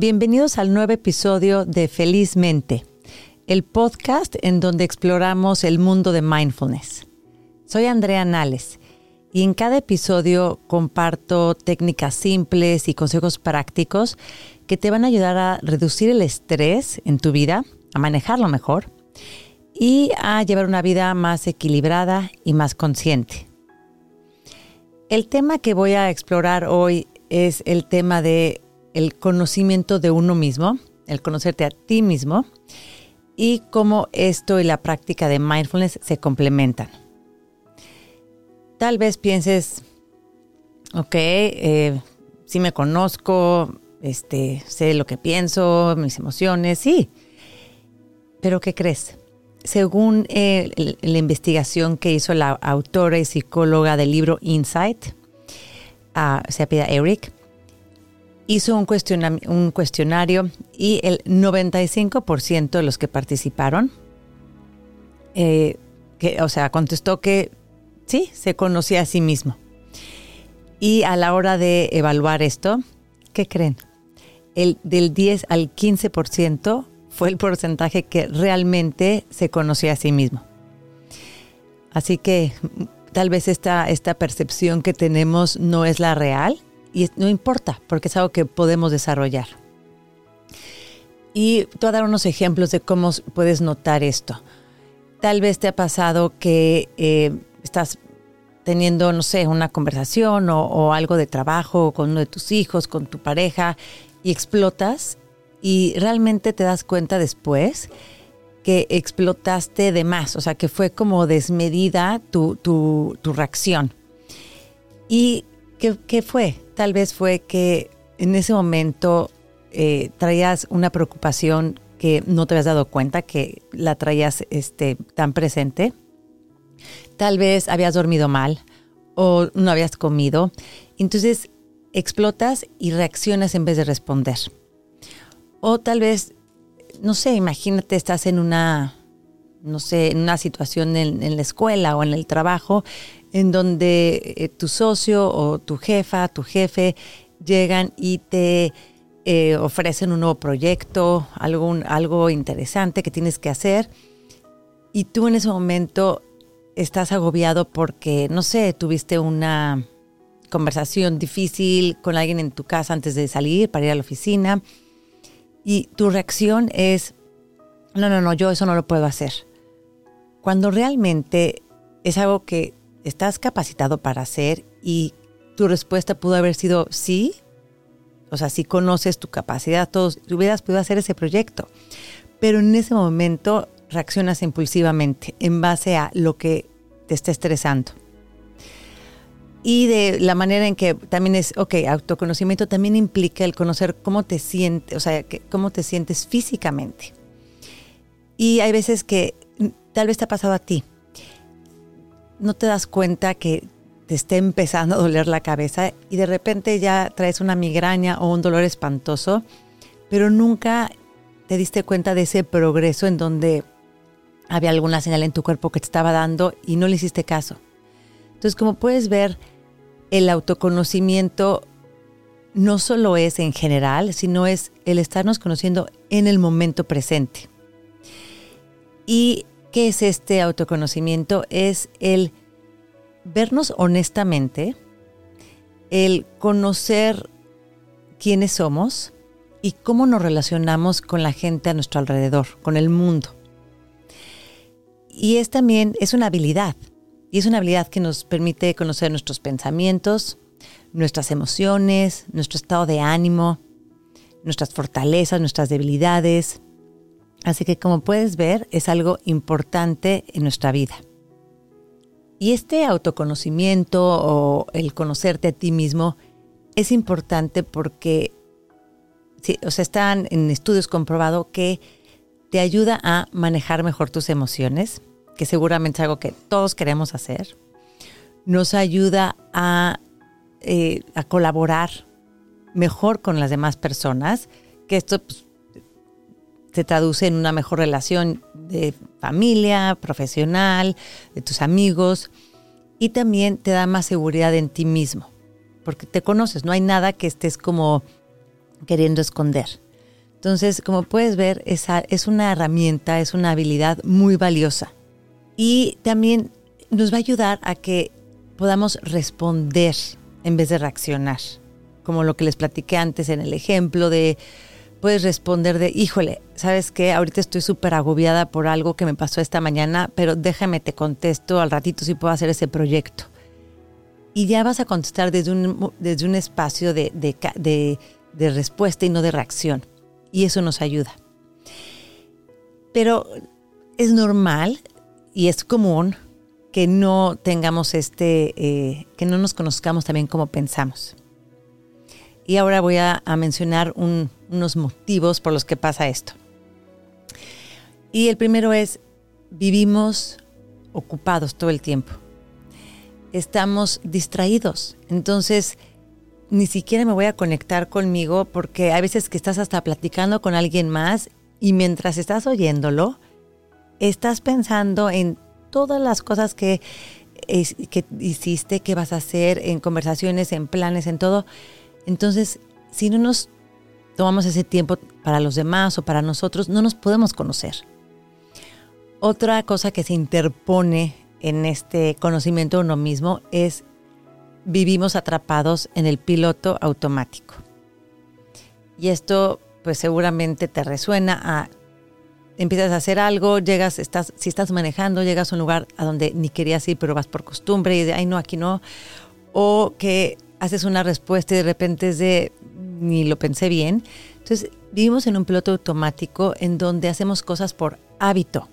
Bienvenidos al nuevo episodio de Felizmente, el podcast en donde exploramos el mundo de mindfulness. Soy Andrea Nales y en cada episodio comparto técnicas simples y consejos prácticos que te van a ayudar a reducir el estrés en tu vida, a manejarlo mejor y a llevar una vida más equilibrada y más consciente. El tema que voy a explorar hoy es el tema de el conocimiento de uno mismo, el conocerte a ti mismo y cómo esto y la práctica de mindfulness se complementan. Tal vez pienses, ok, eh, sí me conozco, este, sé lo que pienso, mis emociones, sí. Pero ¿qué crees? según eh, la investigación que hizo la autora y psicóloga del libro Insight, uh, se apida Eric, hizo un, cuestionario y el 95% de los que participaron, eh, o sea, contestó que sí, se conocía a sí mismo. Y a la hora de evaluar esto, ¿qué creen? El, del 10 al 15% fue el porcentaje que realmente se conocía a sí mismo. Así que tal vez esta, esta percepción que tenemos no es la real y no importa porque es algo que podemos desarrollar. Y te voy a dar unos ejemplos de cómo puedes notar esto. Tal vez te ha pasado que eh, estás teniendo, no sé, una conversación o, o, algo de trabajo con uno de tus hijos, con tu pareja, y explotas y realmente te das cuenta después que explotaste de más, o sea, que fue como desmedida tu, tu, reacción. ¿Y qué, fue? Tal vez fue que en ese momento eh, traías una preocupación que no te habías dado cuenta que la traías este, tan presente. Tal vez habías dormido mal o no habías comido. Entonces explotas y reaccionas en vez de responder. O tal vez, no sé, imagínate, estás en una, no sé, en una situación en, la escuela o en el trabajo en donde eh, tu socio o tu jefa, tu jefe llegan y te eh, ofrecen un nuevo proyecto, algo, algo interesante que tienes que hacer y tú en ese momento estás agobiado porque, no sé, tuviste una conversación difícil con alguien en tu casa antes de salir para ir a la oficina y tu reacción es, no, no, no, yo eso no lo puedo hacer. Cuando realmente es algo que estás capacitado para hacer y tu respuesta pudo haber sido sí, o sea, si conoces tu capacidad, todos, hubieras podido hacer ese proyecto. Pero en ese momento reaccionas impulsivamente en base a lo que te está estresando y de la manera en que también es, ok, autoconocimiento también implica el conocer cómo te sientes, o sea, cómo te sientes físicamente. Y hay veces que tal vez te ha pasado a ti, no te das cuenta que te esté empezando a doler la cabeza y de repente ya traes una migraña o un dolor espantoso, pero nunca te diste cuenta de ese progreso en donde había alguna señal en tu cuerpo que te estaba dando y no le hiciste caso. Entonces, como puedes ver, el autoconocimiento no solo es en general, sino es el estarnos conociendo en el momento presente. ¿Y qué es este autoconocimiento? Es el vernos honestamente, el conocer quiénes somos y cómo nos relacionamos con la gente a nuestro alrededor, con el mundo. Y es también, es una habilidad. Y es una habilidad que nos permite conocer nuestros pensamientos, nuestras emociones, nuestro estado de ánimo, nuestras fortalezas, nuestras debilidades. Así que como puedes ver, es algo importante en nuestra vida. Y este autoconocimiento o el conocerte a ti mismo es importante porque o sea, están en estudios comprobado que te ayuda a manejar mejor tus emociones, que seguramente es algo que todos queremos hacer, nos ayuda a, eh, a colaborar mejor con las demás personas, que esto pues, se traduce en una mejor relación de familia, profesional, de tus amigos, y también te da más seguridad en ti mismo, porque te conoces, no hay nada que estés como queriendo esconder. Entonces, como puedes ver, esa es una herramienta, es una habilidad muy valiosa. Y también nos va a ayudar a que podamos responder en vez de reaccionar. Como lo que les platiqué antes en el ejemplo de, puedes responder de, híjole, ¿sabes qué? Ahorita estoy súper agobiada por algo que me pasó esta mañana, pero déjame te contesto al ratito si puedo hacer ese proyecto. Y ya vas a contestar desde un, desde un espacio de, de, de respuesta y no de reacción. Y eso nos ayuda. Pero es normal y es común que no tengamos este, eh, que no nos conozcamos también como pensamos. Y ahora voy a, mencionar unos motivos por los que pasa esto. Y el primero es, vivimos ocupados todo el tiempo. Estamos distraídos. Entonces, ni siquiera me voy a conectar conmigo porque hay veces que estás hasta platicando con alguien más y mientras estás oyéndolo, estás pensando en todas las cosas que, que hiciste, que vas a hacer, en conversaciones, en planes, en todo. Entonces, si no nos tomamos ese tiempo para los demás o para nosotros, no nos podemos conocer. Otra cosa que se interpone en este conocimiento de uno mismo es vivimos atrapados en el piloto automático. Y esto pues seguramente te resuena a empiezas a hacer algo, llegas, estás, si estás manejando, llegas a un lugar a donde ni querías ir, pero vas por costumbre y de, ay no, aquí no. O que haces una respuesta y de repente es de, ni lo pensé bien. Entonces, vivimos en un piloto automático en donde hacemos cosas por hábito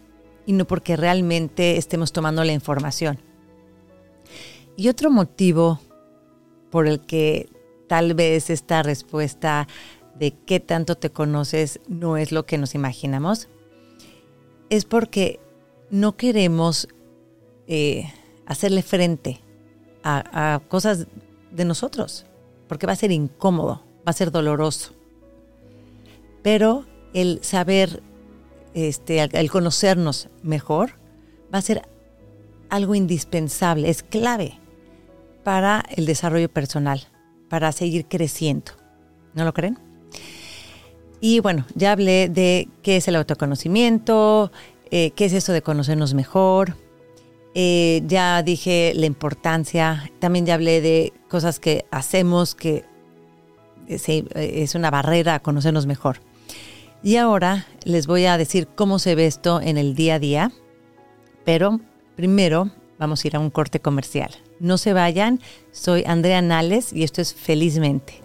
y no porque realmente estemos tomando la información. Y otro motivo por el que tal vez esta respuesta de qué tanto te conoces no es lo que nos imaginamos es porque no queremos eh, hacerle frente a, cosas de nosotros, porque va a ser incómodo, va a ser doloroso. Pero el saber, este, el conocernos mejor, va a ser algo indispensable, es clave para el desarrollo personal, para seguir creciendo. ¿No lo creen? Y bueno, ya hablé de qué es el autoconocimiento, eh, qué es eso de conocernos mejor. Eh, ya dije la importancia, también ya hablé de cosas que hacemos que es una barrera a conocernos mejor. Y ahora les voy a decir cómo se ve esto en el día a día, pero primero vamos a ir a un corte comercial. No se vayan, soy Andrea Nales y esto es Felizmente.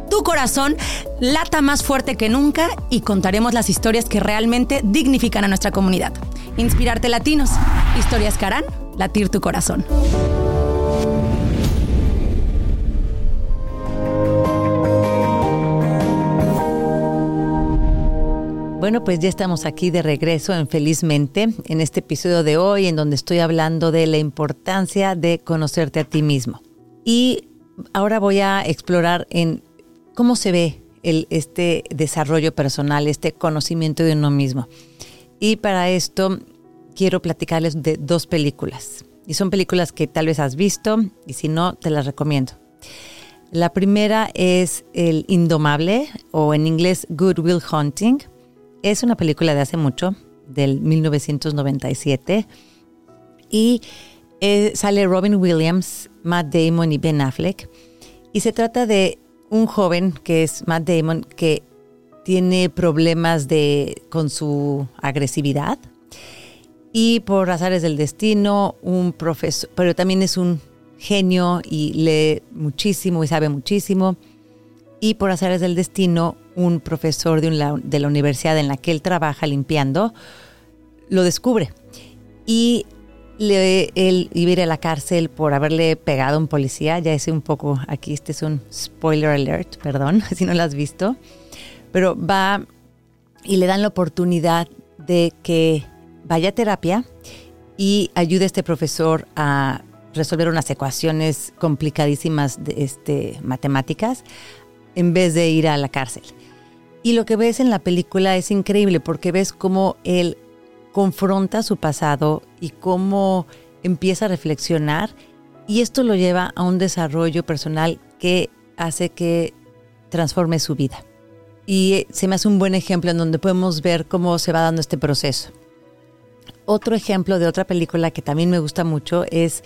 tu corazón lata más fuerte que nunca y contaremos las historias que realmente dignifican a nuestra comunidad. Inspirarte Latinos, historias que harán latir tu corazón. Bueno, pues ya estamos aquí de regreso en Felizmente, en este episodio de hoy, en donde estoy hablando de la importancia de conocerte a ti mismo. Y ahora voy a explorar en ¿Cómo se ve este desarrollo personal, este conocimiento de uno mismo? Y para esto quiero platicarles de dos películas. Y son películas que tal vez has visto y si no, te las recomiendo. La primera es El Indomable o en inglés Good Will Hunting. Es una película de hace mucho, del 1997. Y eh, sale Robin Williams, Matt Damon y Ben Affleck. Y se trata de un joven que es Matt Damon que tiene problemas de, con su agresividad y por azares del destino, un profesor, pero también es un genio y lee muchísimo y sabe muchísimo. Y por azares del destino, un profesor de, de la universidad en la que él trabaja limpiando lo descubre y le, a ir a la cárcel por haberle pegado a un policía. Ya es un poco, aquí este es un spoiler alert, perdón, si no lo has visto. Pero va y le dan la oportunidad de que vaya a terapia y ayude a este profesor a resolver unas ecuaciones complicadísimas de este, matemáticas en vez de ir a la cárcel. Y lo que ves en la película es increíble porque ves cómo él confronta su pasado y cómo empieza a reflexionar y esto lo lleva a un desarrollo personal que hace que transforme su vida. Y se me hace un buen ejemplo en donde podemos ver cómo se va dando este proceso. Otro ejemplo de otra película que también me gusta mucho es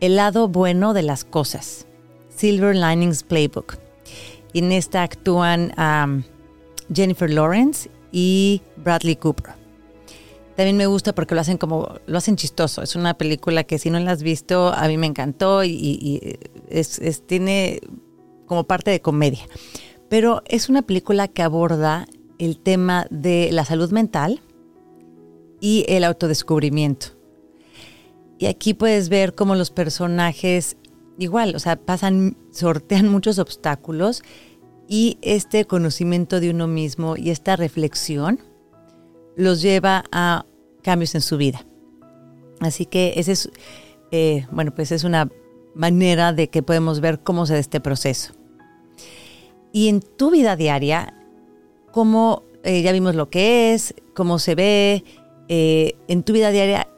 El lado bueno de las cosas, Silver Linings Playbook. En esta actúan Jennifer Lawrence y Bradley Cooper. También me gusta porque lo hacen como, lo hacen chistoso. Es una película que si no la has visto, a mí me encantó y, es, tiene como parte de comedia. Pero es una película que aborda el tema de la salud mental y el autodescubrimiento. Y aquí puedes ver cómo los personajes, igual, o sea, pasan, sortean muchos obstáculos y este conocimiento de uno mismo y esta reflexión los lleva a cambios en su vida. Así que ese es, eh, bueno, pues es una manera de que podemos ver cómo se da este proceso. Y en tu vida diaria, cómo eh, ya vimos lo que es, cómo se ve, eh, en tu vida diaria,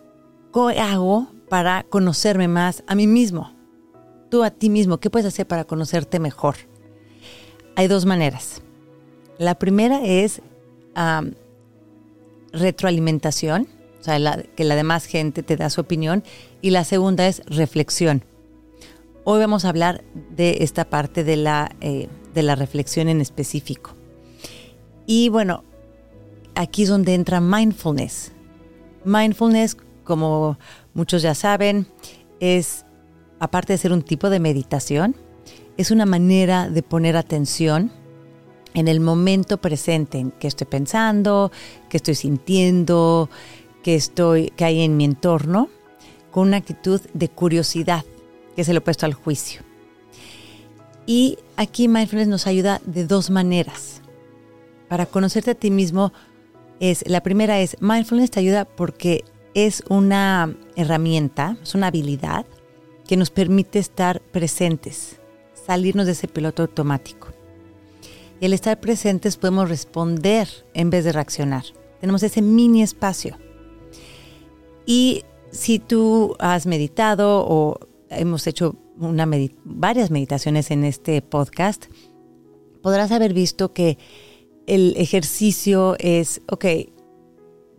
¿qué hago para conocerme más a mí mismo? Tú a ti mismo, ¿qué puedes hacer para conocerte mejor? Hay dos maneras. La primera es retroalimentación, o sea, que la demás gente te da su opinión, y la segunda es reflexión. Hoy vamos a hablar de esta parte de la, eh, de la reflexión en específico. Y bueno, aquí es donde entra mindfulness. Mindfulness, como muchos ya saben, es, aparte de ser un tipo de meditación, es una manera de poner atención en el momento presente, en qué estoy pensando, qué estoy sintiendo, qué, estoy, qué hay en mi entorno, con una actitud de curiosidad, que es el opuesto al juicio. Y aquí mindfulness nos ayuda de dos maneras. Para conocerte a ti mismo, es, la primera es, mindfulness te ayuda porque es una herramienta, es una habilidad que nos permite estar presentes, salirnos de ese piloto automático. Y al estar presentes podemos responder en vez de reaccionar. Tenemos ese mini espacio. Y si tú has meditado o hemos hecho una varias meditaciones en este podcast, podrás haber visto que el ejercicio es, ok,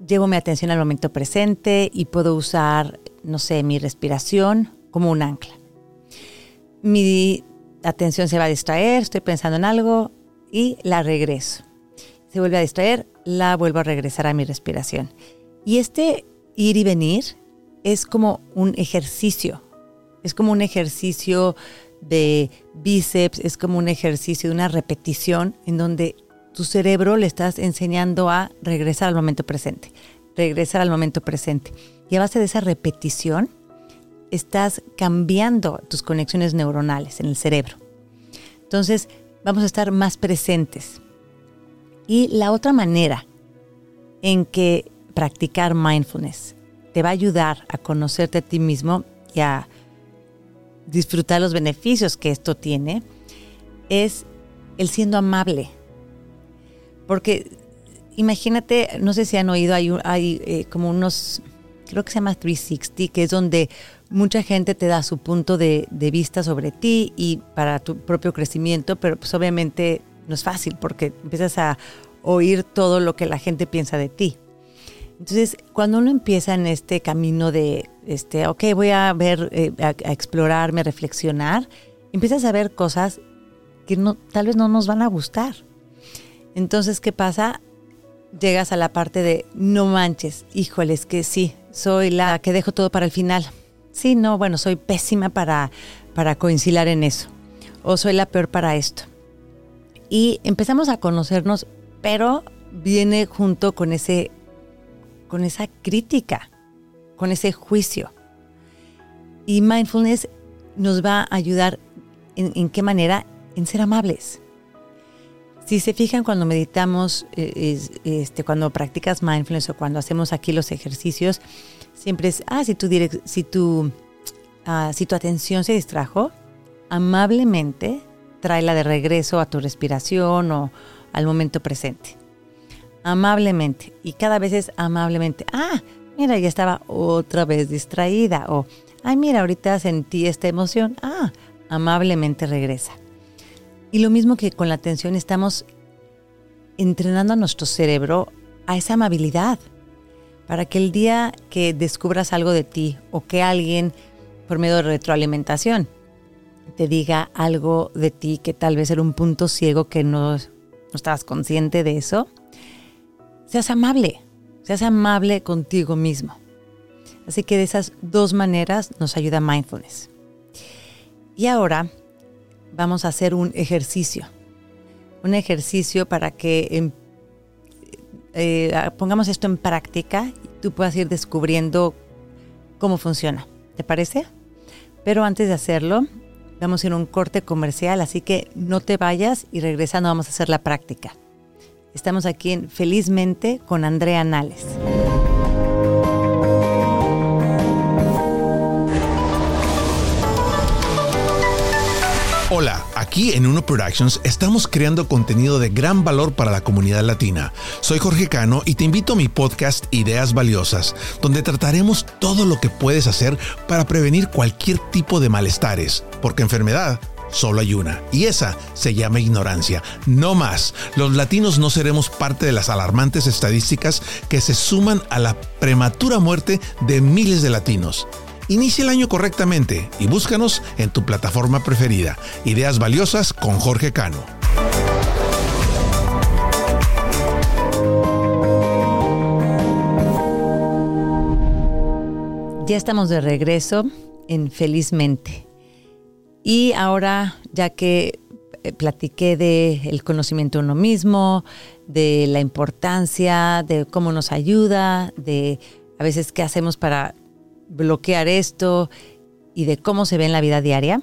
llevo mi atención al momento presente y puedo usar, no sé, mi respiración como un ancla. Mi atención se va a distraer, estoy pensando en algo, y la regreso. Se vuelve a distraer, la vuelvo a regresar a mi respiración. Y este ir y venir es como un ejercicio, es como un ejercicio de bíceps, es como un ejercicio de una repetición en donde tu cerebro le estás enseñando a regresar al momento presente, regresar al momento presente. Y a base de esa repetición, estás cambiando tus conexiones neuronales en el cerebro. Entonces, vamos a estar más presentes. Y la otra manera en que practicar mindfulness te va a ayudar a conocerte a ti mismo y a disfrutar los beneficios que esto tiene es el siendo amable. Porque imagínate, no sé si han oído, hay, hay eh, como unos, creo que se llama 360, que es donde mucha gente te da su punto de, vista sobre ti y para tu propio crecimiento, pero pues obviamente no es fácil porque empiezas a oír todo lo que la gente piensa de ti. Entonces, cuando uno empieza en este camino de, este, ok, voy a ver, eh, a, explorarme, a reflexionar, empiezas a ver cosas que no, tal vez no nos van a gustar. Entonces, ¿qué pasa? Llegas a la parte de, no manches, híjoles, que sí, soy la que dejo todo para el final sí, no, bueno, soy pésima para, para coincidir en eso. O soy la peor para esto. Y empezamos a conocernos, pero viene junto con ese con esa crítica, con ese juicio. Y mindfulness nos va a ayudar en, qué manera? En ser amables. Si se fijan cuando meditamos, eh, este, cuando practicas mindfulness o cuando hacemos aquí los ejercicios, siempre es, ah, si tu, si tu, ah, si tu atención se distrajo, amablemente tráela de regreso a tu respiración o al momento presente. Amablemente. Y cada vez es amablemente. Ah, mira, ya estaba otra vez distraída. O, ay, mira, ahorita sentí esta emoción. Ah, amablemente regresa. Y lo mismo que con la atención, estamos entrenando a nuestro cerebro a esa amabilidad. Para que el día que descubras algo de ti o que alguien, por medio de retroalimentación, te diga algo de ti que tal vez era un punto ciego que no, no estabas consciente de eso, seas amable, seas amable contigo mismo. Así que de esas dos maneras nos ayuda mindfulness. Y ahora vamos a hacer un ejercicio. Un ejercicio para que em, eh, pongamos esto en práctica y tú puedas ir descubriendo cómo funciona. ¿Te parece? Pero antes de hacerlo, vamos a ir a un corte comercial, así que no te vayas y regresando vamos a hacer la práctica. Estamos aquí en Felizmente con Andrea Nales. Aquí en Uno Productions estamos creando contenido de gran valor para la comunidad latina. Soy Jorge Cano y te invito a mi podcast Ideas Valiosas, donde trataremos todo lo que puedes hacer para prevenir cualquier tipo de malestares, porque enfermedad solo hay una, y esa se llama ignorancia. No más, los latinos no seremos parte de las alarmantes estadísticas que se suman a la prematura muerte de miles de latinos. Inicia el año correctamente y búscanos en tu plataforma preferida. Ideas valiosas con Jorge Cano. Ya estamos de regreso en Felizmente. Y ahora, ya que eh, platiqué de el conocimiento de uno mismo, de la importancia, de cómo nos ayuda, de a veces qué hacemos para bloquear esto y de cómo se ve en la vida diaria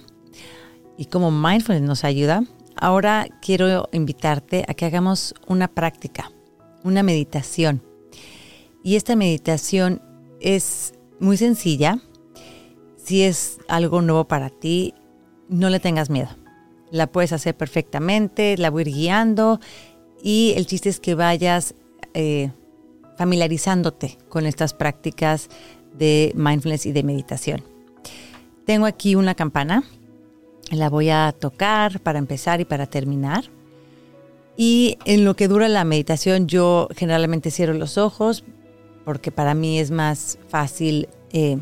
y cómo mindfulness nos ayuda, ahora quiero invitarte a que hagamos una práctica, una meditación. Y esta meditación es muy sencilla. Si es algo nuevo para ti, no le tengas miedo. La puedes hacer perfectamente, la voy a ir guiando y el chiste es que vayas eh, familiarizándote con estas prácticas de mindfulness y de meditación. Tengo aquí una campana, la voy a tocar para empezar y para terminar. Y en lo que dura la meditación yo generalmente cierro los ojos porque para mí es más fácil eh,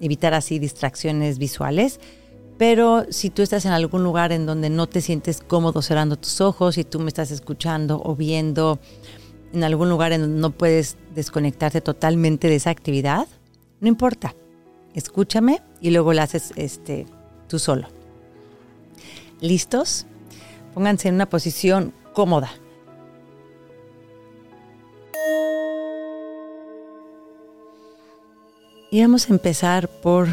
evitar así distracciones visuales. Pero si tú estás en algún lugar en donde no te sientes cómodo cerrando tus ojos y tú me estás escuchando o viendo en algún lugar en donde no puedes desconectarte totalmente de esa actividad, no importa. Escúchame y luego lo haces este, tú solo. ¿Listos? Pónganse en una posición cómoda. Y vamos a empezar por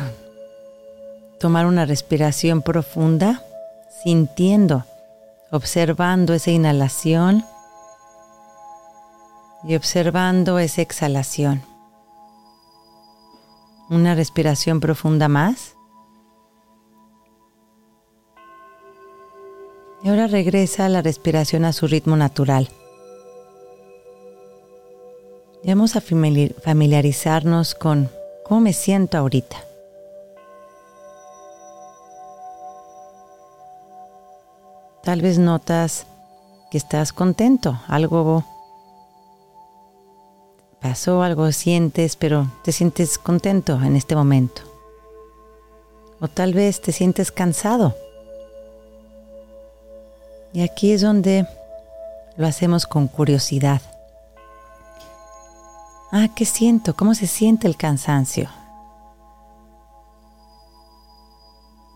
tomar una respiración profunda, sintiendo, observando esa inhalación y observando esa exhalación. Una respiración profunda más. Y ahora regresa la respiración a su ritmo natural. Vamos a familiarizarnos con cómo me siento ahorita. Tal vez notas que estás contento, algo pasó, algo sientes, pero te sientes contento en este momento. O tal vez te sientes cansado. Y aquí es donde lo hacemos con curiosidad. Ah, ¿qué siento? ¿Cómo se siente el cansancio?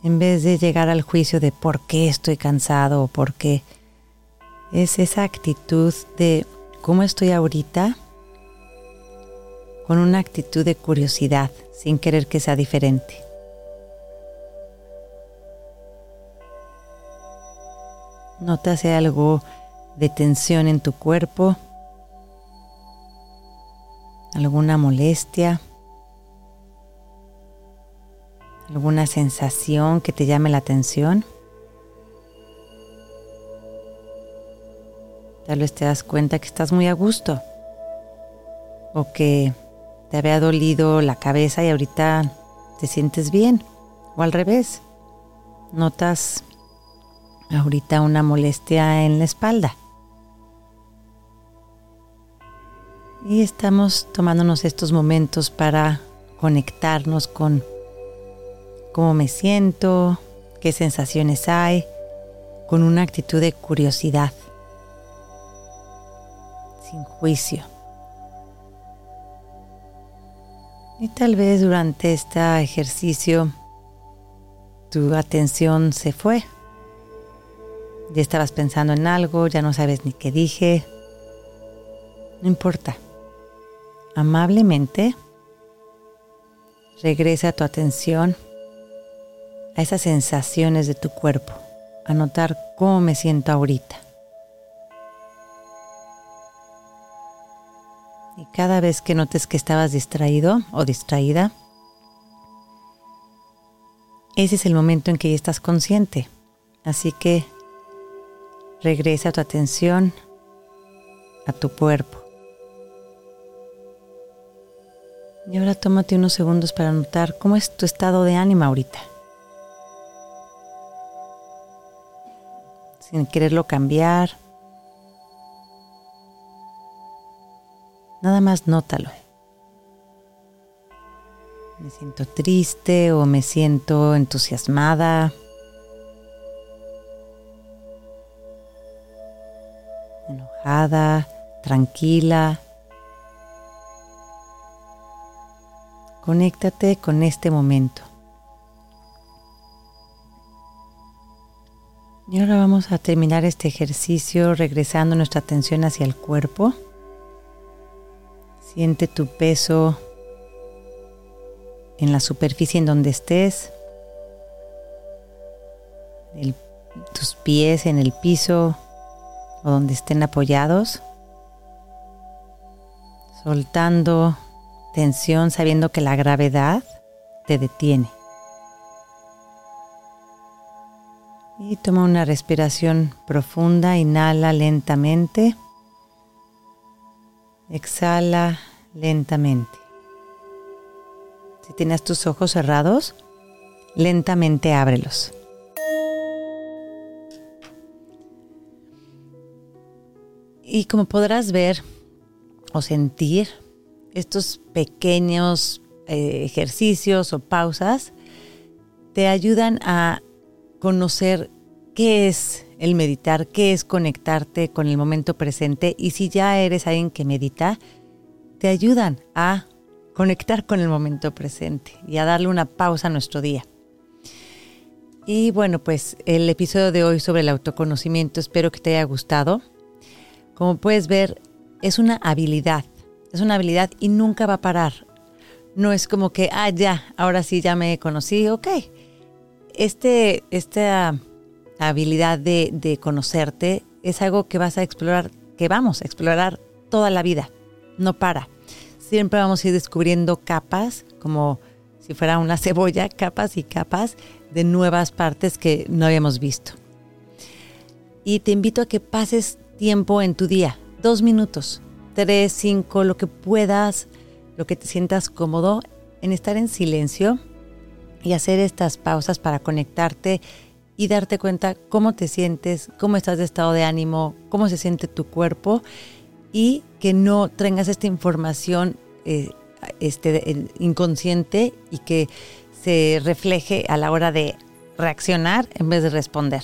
En vez de llegar al juicio de por qué estoy cansado o por qué, es esa actitud de cómo estoy ahorita con una actitud de curiosidad, sin querer que sea diferente. Nota algo de tensión en tu cuerpo, alguna molestia, alguna sensación que te llame la atención. Tal vez te das cuenta que estás muy a gusto o que te había dolido la cabeza y ahorita te sientes bien o al revés. Notas ahorita una molestia en la espalda. Y estamos tomándonos estos momentos para conectarnos con cómo me siento, qué sensaciones hay, con una actitud de curiosidad, sin juicio. Y tal vez durante este ejercicio tu atención se fue. Ya estabas pensando en algo, ya no sabes ni qué dije. No importa. Amablemente regresa tu atención a esas sensaciones de tu cuerpo, a notar cómo me siento ahorita. Cada vez que notes que estabas distraído o distraída, ese es el momento en que ya estás consciente. Así que regresa tu atención a tu cuerpo. Y ahora tómate unos segundos para notar cómo es tu estado de ánimo ahorita. Sin quererlo cambiar. Nada más nótalo. Me siento triste o me siento entusiasmada. Enojada, tranquila. Conéctate con este momento. Y ahora vamos a terminar este ejercicio regresando nuestra atención hacia el cuerpo. Siente tu peso en la superficie en donde estés, tus pies en el piso o donde estén apoyados, soltando tensión sabiendo que la gravedad te detiene. Y toma una respiración profunda, inhala lentamente, exhala lentamente. Si tienes tus ojos cerrados, lentamente ábrelos. Y como podrás ver o sentir, estos pequeños eh, ejercicios o pausas te ayudan a conocer qué es el meditar, qué es conectarte con el momento presente y si ya eres alguien que medita, te ayudan a conectar con el momento presente y a darle una pausa a nuestro día. Y bueno, pues el episodio de hoy sobre el autoconocimiento espero que te haya gustado. Como puedes ver, es una habilidad, es una habilidad y nunca va a parar. No es como que, ah, ya, ahora sí ya me conocí, ok. Este, esta habilidad de, de conocerte es algo que vas a explorar, que vamos a explorar toda la vida, no para siempre vamos a ir descubriendo capas, como si fuera una cebolla, capas y capas de nuevas partes que no habíamos visto. Y te invito a que pases tiempo en tu día, dos minutos, tres, cinco, lo que puedas, lo que te sientas cómodo, en estar en silencio y hacer estas pausas para conectarte y darte cuenta cómo te sientes, cómo estás de estado de ánimo, cómo se siente tu cuerpo y que no tengas esta información eh, este, inconsciente y que se refleje a la hora de reaccionar en vez de responder.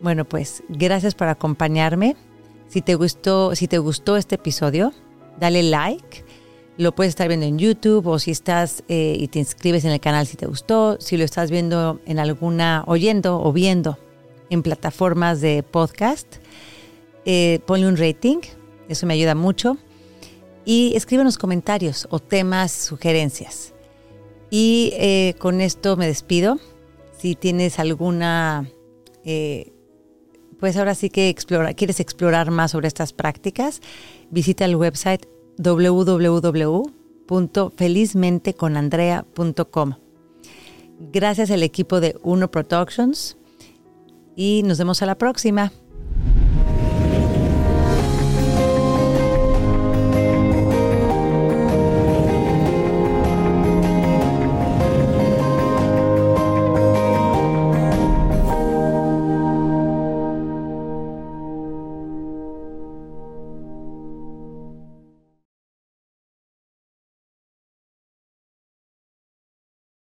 Bueno, pues gracias por acompañarme. Si te gustó, si te gustó este episodio, dale like. Lo puedes estar viendo en YouTube o si estás eh, y te inscribes en el canal si te gustó. Si lo estás viendo en alguna, oyendo o viendo en plataformas de podcast, eh, ponle un rating. Eso me ayuda mucho y escríbenos comentarios o temas, sugerencias. Y eh, con esto me despido. Si tienes alguna eh, pues ahora sí que explora, quieres explorar más sobre estas prácticas, visita el website www.felizmenteconandrea.com. Gracias al equipo de Uno Productions y nos vemos a la próxima.